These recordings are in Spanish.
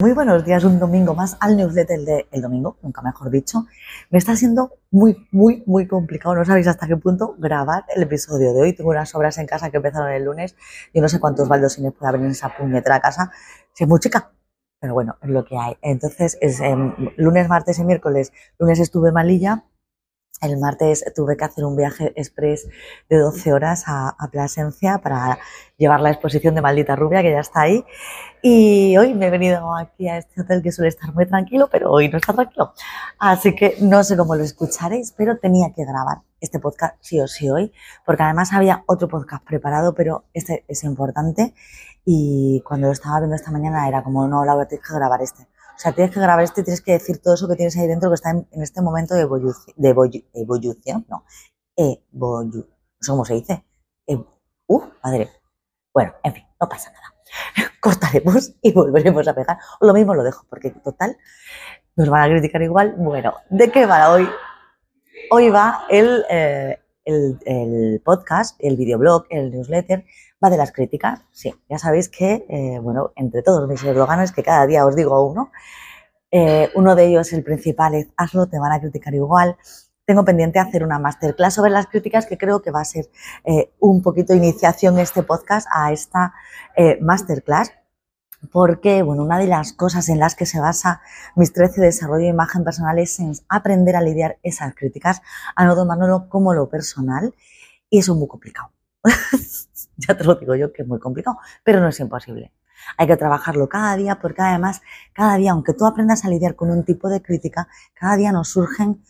Muy buenos días, un domingo más al newsletter de El Domingo, nunca mejor dicho. Me está siendo muy, muy, muy complicado, no sabéis hasta qué punto grabar el episodio de hoy. Tengo unas obras en casa que empezaron el lunes. Yo no sé cuántos baldosines puede haber en esa puñetera casa. Si es muy chica, pero bueno, es lo que hay. Entonces, es em, lunes, martes y miércoles. Lunes estuve malilla, el martes tuve que hacer un viaje express de 12 horas a, Plasencia para llevar la exposición de Maldita Rubia, que ya está ahí. Y hoy me he venido aquí a este hotel que suele estar muy tranquilo, pero hoy no está tranquilo. Así que no sé cómo lo escucharéis, pero tenía que grabar este podcast sí o sí hoy, porque además había otro podcast preparado, pero este es importante. Y cuando lo estaba viendo esta mañana era como, no, Laura, tienes que grabar este o sea, tienes que grabar esto y tienes que decir todo eso que tienes ahí dentro que está en, este momento de, evolución, de evolución, no, evolución, no sé cómo se dice. uh, madre. Bueno, en fin, no pasa nada. Cortaremos y volveremos a pegar. Lo mismo lo dejo, porque total, nos van a criticar igual. Bueno, ¿de qué va hoy? Hoy va el, eh, el podcast, el videoblog, el newsletter va de las críticas. Sí, ya sabéis que, eh, bueno, entre todos mis eslóganes, que cada día os digo uno, eh, uno de ellos, el principal, es hazlo, te van a criticar igual. Tengo pendiente hacer una masterclass sobre las críticas que creo que va a ser eh, un poquito iniciación este podcast a esta masterclass porque bueno, una de las cosas en las que se basa mis 13 desarrollo de imagen personal es en aprender a lidiar esas críticas, a no tomarlo como lo personal y eso es muy complicado. ya te lo digo yo que es muy complicado, pero no es imposible. Hay que trabajarlo cada día porque además, cada día, aunque tú aprendas a lidiar con un tipo de crítica, cada día nos surgen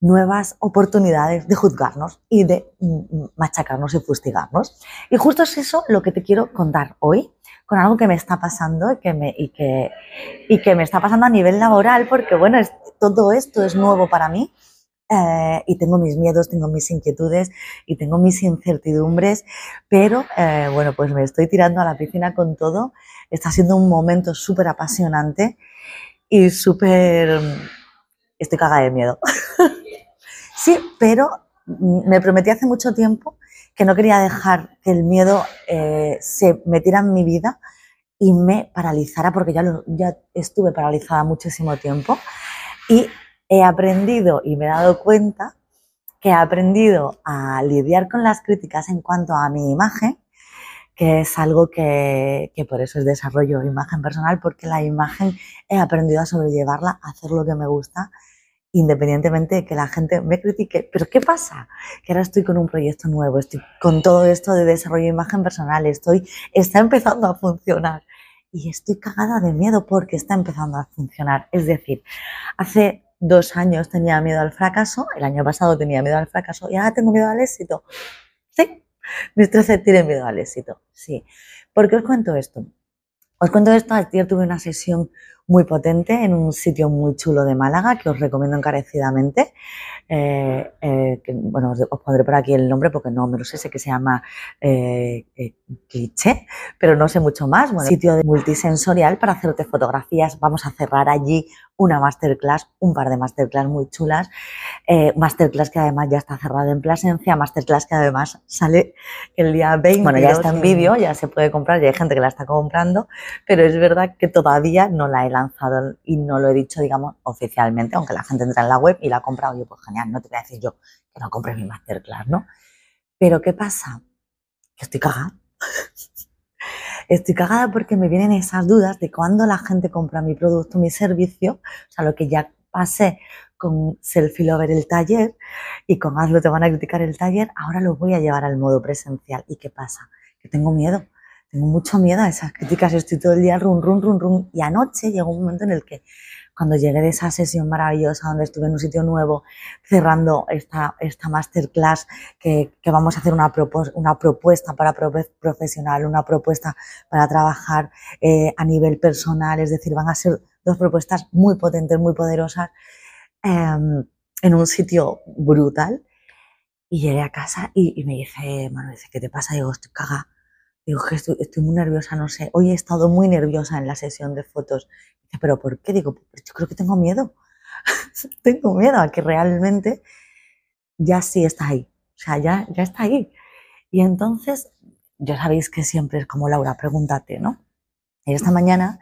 nuevas oportunidades de juzgarnos y de mm, mm, machacarnos y fustigarnos. Y justo es eso lo que te quiero contar hoy, con algo que me está pasando y que me, y que, y que me está pasando a nivel laboral, porque bueno, todo esto es nuevo para mí eh, y tengo mis miedos, tengo mis inquietudes y tengo mis incertidumbres, pero eh, bueno, pues me estoy tirando a la piscina con todo. Está siendo un momento súper apasionante y súper... Estoy cagada de miedo. sí, pero me prometí hace mucho tiempo que no quería dejar que el miedo eh, se metiera en mi vida y me paralizara, porque ya, ya estuve paralizada muchísimo tiempo. Y he aprendido y me he dado cuenta que he aprendido a lidiar con las críticas en cuanto a mi imagen, que es algo que, por eso es desarrollo de imagen personal, porque la imagen he aprendido a sobrellevarla, a hacer lo que me gusta, independientemente de que la gente me critique. Pero ¿qué pasa? Que ahora estoy con un proyecto nuevo, estoy con todo esto de desarrollo de imagen personal, estoy, está empezando a funcionar. Y estoy cagada de miedo porque está empezando a funcionar. Es decir, hace dos años tenía miedo al fracaso, el año pasado tenía miedo al fracaso y ahora tengo miedo al éxito. Sí, mis 13 tienen miedo al éxito, sí. ¿Por qué os cuento esto? Os cuento esto, ayer tuve una sesión muy potente en un sitio muy chulo de Málaga que os recomiendo encarecidamente. Eh, eh, bueno, os, pondré por aquí el nombre porque no me lo sé, sé que se llama eh, Cliché, pero no sé mucho más. Bueno, sitio de multisensorial para hacerte fotografías. Vamos a cerrar allí una masterclass, un par de masterclass muy chulas. Eh, masterclass que además ya está cerrada en Plasencia, masterclass que además sale el día 20. Bueno, ya está en vídeo, ya se puede comprar, ya hay gente que la está comprando, pero es verdad que todavía no la he lanzado y no lo he dicho, digamos, oficialmente, aunque la gente entra en la web y la ha comprado. Yo, pues genial, no te voy a decir yo que no compre mi masterclass, ¿no? Pero ¿qué pasa? Que estoy cagada. Estoy cagada porque me vienen esas dudas de cuando la gente compra mi producto, mi servicio, o sea, lo que ya pasé con Selfie Lover el taller y con Hazlo te van a criticar el taller, ahora lo voy a llevar al modo presencial. ¿Y qué pasa? Que tengo miedo, tengo mucho miedo a esas críticas, estoy todo el día run, run, run, run. Y anoche llegó un momento en el que cuando llegué de esa sesión maravillosa donde estuve en un sitio nuevo cerrando esta, esta masterclass que, vamos a hacer una, una propuesta para profesional, una propuesta para trabajar eh, a nivel personal, es decir, van a ser dos propuestas muy potentes, muy poderosas em, en un sitio brutal. Y llegué a casa y, me dice, dice, ¿qué te pasa? Digo, estoy caga. Digo, que estoy, estoy, muy nerviosa, no sé. Hoy he estado muy nerviosa en la sesión de fotos pero ¿por qué? Digo, pues yo creo que tengo miedo. tengo miedo a que realmente ya sí está ahí. O sea, ya, ya está ahí. Y entonces, ya sabéis que siempre es como Laura, pregúntate, ¿no? Y esta mañana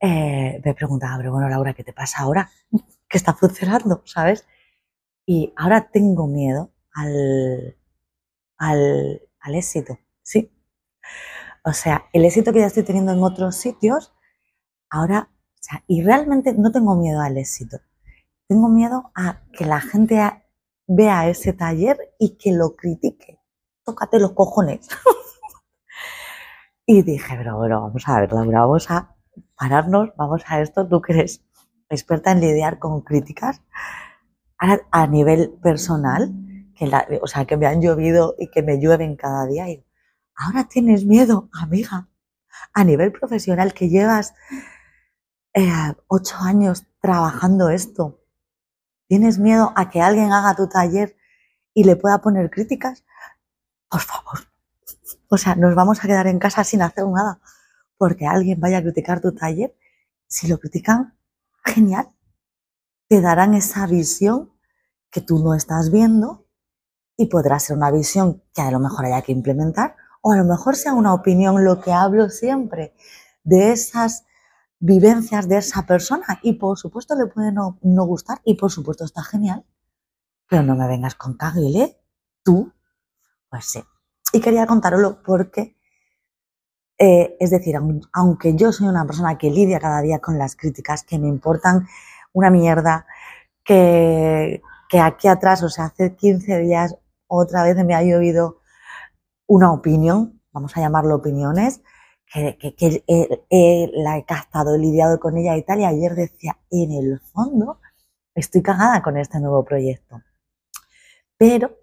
eh, me preguntaba, pero bueno, Laura, ¿qué te pasa ahora? ¿Qué está funcionando? ¿Sabes? Y ahora tengo miedo al, al, al éxito, ¿sí? O sea, el éxito que ya estoy teniendo en otros sitios, ahora, o sea, y realmente no tengo miedo al éxito. Tengo miedo a que la gente vea ese taller y que lo critique. Tócate los cojones. y dije, pero bueno, vamos a ver, Laura, vamos a pararnos, vamos a esto, tú que eres experta en lidiar con críticas a, nivel personal, que o sea, que me han llovido y que me llueven cada día. Ahora tienes miedo, amiga, a nivel profesional que llevas eh, ocho años trabajando esto. ¿Tienes miedo a que alguien haga tu taller y le pueda poner críticas? Por favor. O sea, nos vamos a quedar en casa sin hacer nada porque alguien vaya a criticar tu taller. Si lo critican, genial. Te darán esa visión que tú no estás viendo y podrá ser una visión que a lo mejor haya que implementar o a lo mejor sea una opinión, lo que hablo siempre, de esas vivencias de esa persona. Y por supuesto le puede no, gustar y por supuesto está genial, pero no me vengas con caguile, tú, pues sí. Y quería contároslo porque, eh, es decir, aunque yo soy una persona que lidia cada día con las críticas, que me importan una mierda, que, que aquí atrás, o sea, hace 15 días otra vez me ha llovido una opinión, vamos a llamarlo opiniones, que, que, la he captado, he lidiado con ella y tal, y ayer decía, en el fondo, estoy cagada con este nuevo proyecto. Pero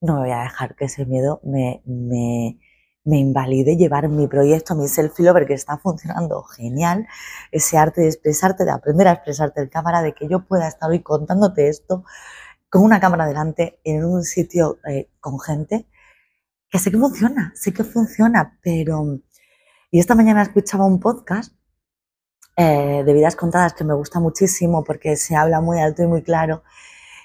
no me voy a dejar que ese miedo me, me, invalide llevar mi proyecto, mi selfie que está funcionando genial, ese arte de expresarte, de aprender a expresarte en cámara, de que yo pueda estar hoy contándote esto con una cámara delante en un sitio eh, con gente que sé que funciona, sé que funciona, pero... Y esta mañana escuchaba un podcast eh, de vidas contadas que me gusta muchísimo porque se habla muy alto y muy claro.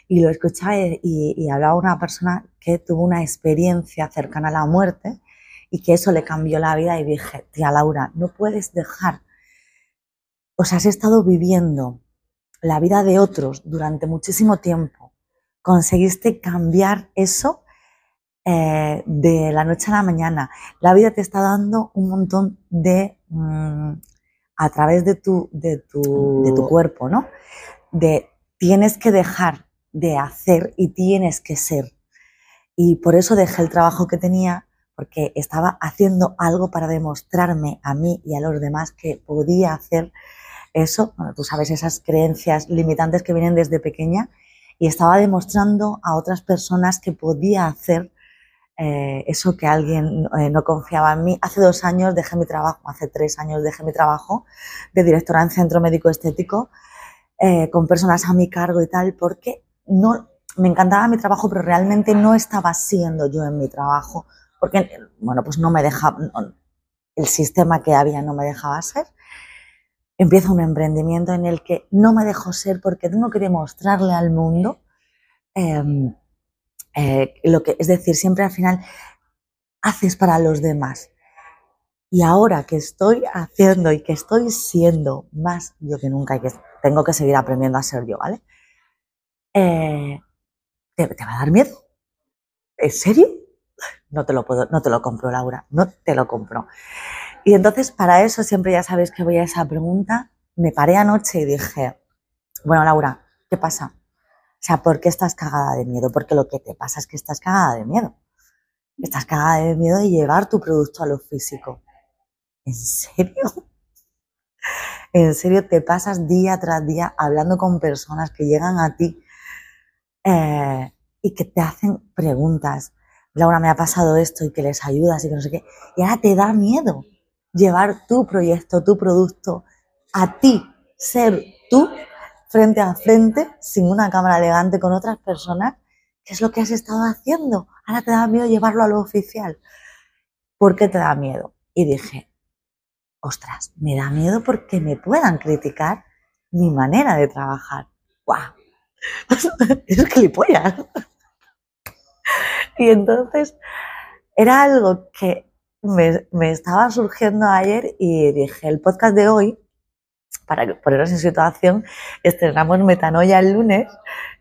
Y lo escuchaba y, y, hablaba una persona que tuvo una experiencia cercana a la muerte y que eso le cambió la vida y dije, tía Laura, no puedes dejar, o sea, has estado viviendo la vida de otros durante muchísimo tiempo, conseguiste cambiar eso eh, de la noche a la mañana. La vida te está dando un montón de, mm, a través de tu, de, tu, de tu cuerpo, ¿no? De tienes que dejar de hacer y tienes que ser. Y por eso dejé el trabajo que tenía, porque estaba haciendo algo para demostrarme a mí y a los demás que podía hacer eso. Bueno, tú sabes, esas creencias limitantes que vienen desde pequeña. Y estaba demostrando a otras personas que podía hacer eh, eso que alguien eh, no confiaba en mí. Hace dos años dejé mi trabajo, hace tres años dejé mi trabajo de directora en centro médico estético eh, con personas a mi cargo y tal, porque no, me encantaba mi trabajo, pero realmente no estaba siendo yo en mi trabajo, porque, bueno, pues no me dejaba, el sistema que había no me dejaba ser. Empiezo un emprendimiento en el que no me dejo ser porque tengo que demostrarle al mundo em, eh, lo que, es decir, siempre al final haces para los demás. Y ahora que estoy haciendo y que estoy siendo más yo que nunca y que tengo que seguir aprendiendo a ser yo, ¿vale? Eh, ¿te, va a dar miedo? ¿En serio? No te lo puedo, no te lo compro, Laura, no te lo compro. Y entonces para eso siempre ya sabes que voy a esa pregunta. Me paré anoche y dije, bueno, Laura, ¿qué pasa? O sea, ¿por qué estás cagada de miedo? Porque lo que te pasa es que estás cagada de miedo. Estás cagada de miedo de llevar tu producto a lo físico. ¿En serio? ¿En serio te pasas día tras día hablando con personas que llegan a ti eh, y que te hacen preguntas? Laura, me ha pasado esto y que les ayudas y que no sé qué. Y ahora te da miedo llevar tu proyecto, tu producto a ti, ser tú frente a frente, sin una cámara elegante con otras personas, ¿qué es lo que has estado haciendo? Ahora te da miedo llevarlo a lo oficial. ¿Por qué te da miedo? Y dije, ostras, me da miedo porque me puedan criticar mi manera de trabajar. ¡Guau! es gilipollas. y entonces era algo que me, me estaba surgiendo ayer y dije, el podcast de hoy para poneros en situación, estrenamos Metanoia el lunes,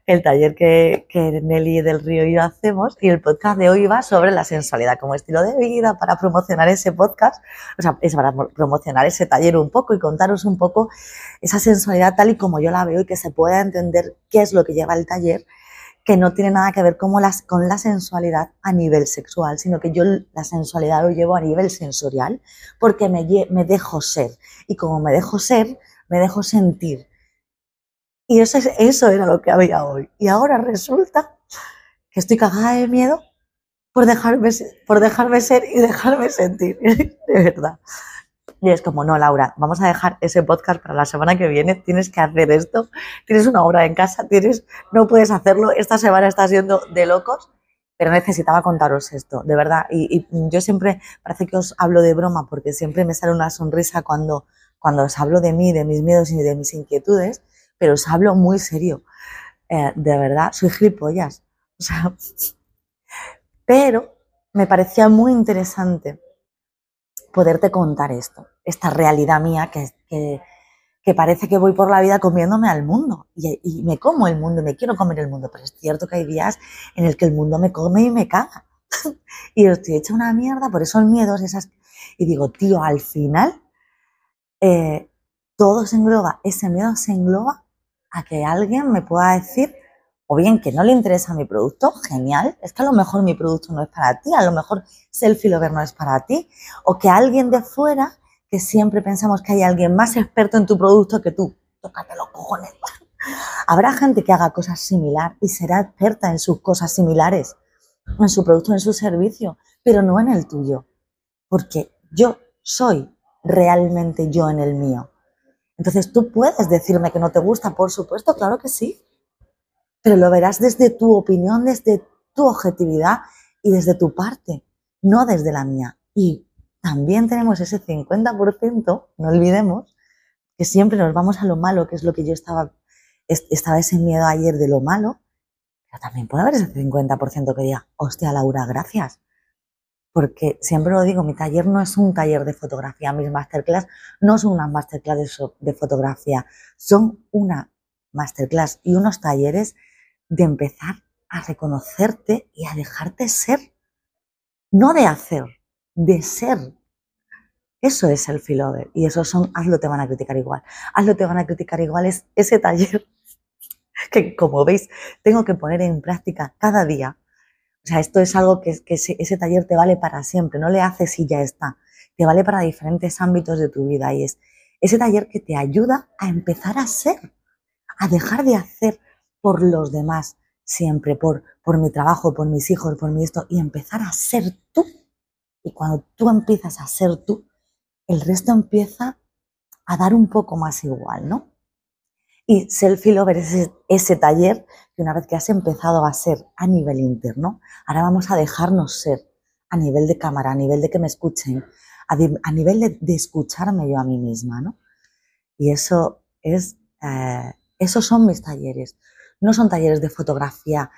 el taller que, que Nelly del Río y yo hacemos, y el podcast de hoy va sobre la sensualidad como estilo de vida, para promocionar ese podcast, o sea, es para promocionar ese taller un poco y contaros un poco esa sensualidad tal y como yo la veo y que se pueda entender qué es lo que lleva el taller que no tiene nada que ver con, las, con la sensualidad a nivel sexual, sino que yo la sensualidad lo llevo a nivel sensorial porque me, me dejo ser. Y como me dejo ser, me dejo sentir. Y eso, eso era lo que había hoy. Y ahora resulta que estoy cagada de miedo por dejarme, por dejarme ser y dejarme sentir. De verdad. Y es como, no, Laura, vamos a dejar ese podcast para la semana que viene, tienes que hacer esto, tienes una obra en casa, tienes, no puedes hacerlo, esta semana está siendo de locos, pero necesitaba contaros esto, de verdad. Y, yo siempre, parece que os hablo de broma, porque siempre me sale una sonrisa cuando, cuando os hablo de mí, de mis miedos y de mis inquietudes, pero os hablo muy serio. Eh, de verdad, soy gilipollas. O sea, pero me parecía muy interesante poderte contar esto, esta realidad mía que, que, parece que voy por la vida comiéndome al mundo y, me como el mundo, me quiero comer el mundo, pero es cierto que hay días en el que el mundo me come y me caga. y estoy hecha una mierda por esos miedos, esas... Y digo, tío, al final eh, todo se engloba, ese miedo se engloba a que alguien me pueda decir o bien que no le interesa mi producto, genial, es que a lo mejor mi producto no es para ti, a lo mejor Selfie Lover no es para ti, o que alguien de fuera, que siempre pensamos que hay alguien más experto en tu producto que tú, tócate los cojones. Habrá gente que haga cosas similares y será experta en sus cosas similares, en su producto, en su servicio, pero no en el tuyo, porque yo soy realmente yo en el mío. Entonces tú puedes decirme que no te gusta, por supuesto, claro que sí, pero lo verás desde tu opinión, desde tu objetividad y desde tu parte, no desde la mía. Y también tenemos ese 50%, no olvidemos, que siempre nos vamos a lo malo, que es lo que yo estaba, estaba ese miedo ayer de lo malo, pero también puede haber ese 50% que diga, hostia, Laura, gracias. Porque siempre lo digo, mi taller no es un taller de fotografía, mis masterclass no son unas masterclass de, de fotografía, son una masterclass y unos talleres de empezar a reconocerte y a dejarte ser. No de hacer, de ser. Eso es el filover. Y eso son, hazlo, te van a criticar igual. Hazlo, te van a criticar igual es ese taller que, como veis, tengo que poner en práctica cada día. O sea, esto es algo que, que ese, ese, taller te vale para siempre, no le haces y ya está. Te vale para diferentes ámbitos de tu vida y es ese taller que te ayuda a empezar a ser, a dejar de hacer por los demás, siempre, por, por mi trabajo, por mis hijos, por mi esto, y empezar a ser tú. Y cuando tú empiezas a ser tú, el resto empieza a dar un poco más igual, ¿no? Y Selfie Lover es ese, ese, taller que una vez que has empezado a ser a nivel interno, ahora vamos a dejarnos ser a nivel de cámara, a nivel de que me escuchen, a, nivel de, escucharme yo a mí misma, ¿no? Y eso es, eh, esos son mis talleres. No son talleres de fotografía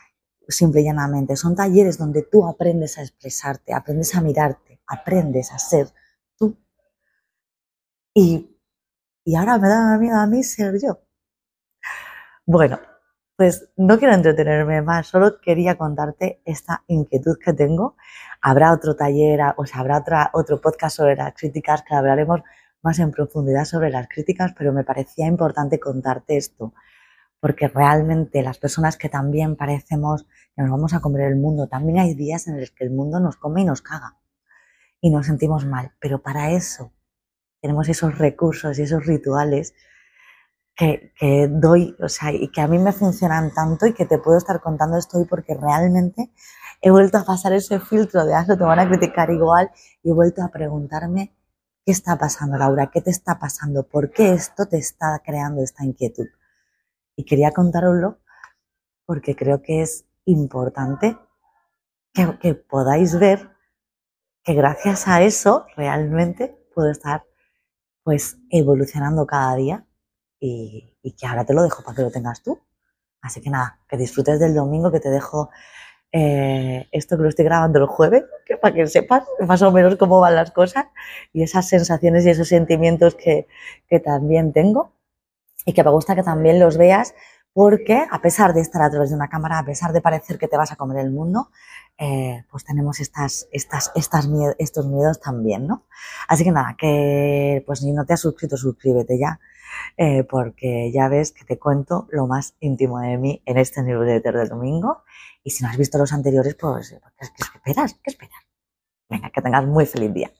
simple y llanamente, son talleres donde tú aprendes a expresarte, aprendes a mirarte, aprendes a ser tú. Y, y ahora me da miedo a mí ser yo. Bueno, pues no quiero entretenerme más, solo quería contarte esta inquietud que tengo. Habrá otro taller, o sea, habrá otra, otro podcast sobre las críticas que hablaremos más en profundidad sobre las críticas, pero me parecía importante contarte esto porque realmente las personas que también parecemos que nos vamos a comer el mundo, también hay días en los que el mundo nos come y nos caga y nos sentimos mal, pero para eso tenemos esos recursos y esos rituales que, que, doy, o sea, y que a mí me funcionan tanto y que te puedo estar contando esto hoy porque realmente he vuelto a pasar ese filtro de hazlo, te van a criticar igual y he vuelto a preguntarme qué está pasando, Laura, qué te está pasando, por qué esto te está creando esta inquietud. Y quería contároslo porque creo que es importante que, podáis ver que gracias a eso realmente puedo estar pues evolucionando cada día y, que ahora te lo dejo para que lo tengas tú. Así que nada, que disfrutes del domingo, que te dejo eh, esto que lo estoy grabando el jueves, que para que sepas más o menos cómo van las cosas y esas sensaciones y esos sentimientos que, que también tengo y que me gusta que también los veas porque a pesar de estar a través de una cámara, a pesar de parecer que te vas a comer el mundo, eh, pues tenemos estas, estos miedos también, ¿no? Así que nada, que pues si no te has suscrito, suscríbete ya, eh, porque ya ves que te cuento lo más íntimo de mí en este newsletter del domingo. Y si no has visto los anteriores, pues, ¿qué, qué esperas? ¿Qué esperas? Venga, que tengas muy feliz día.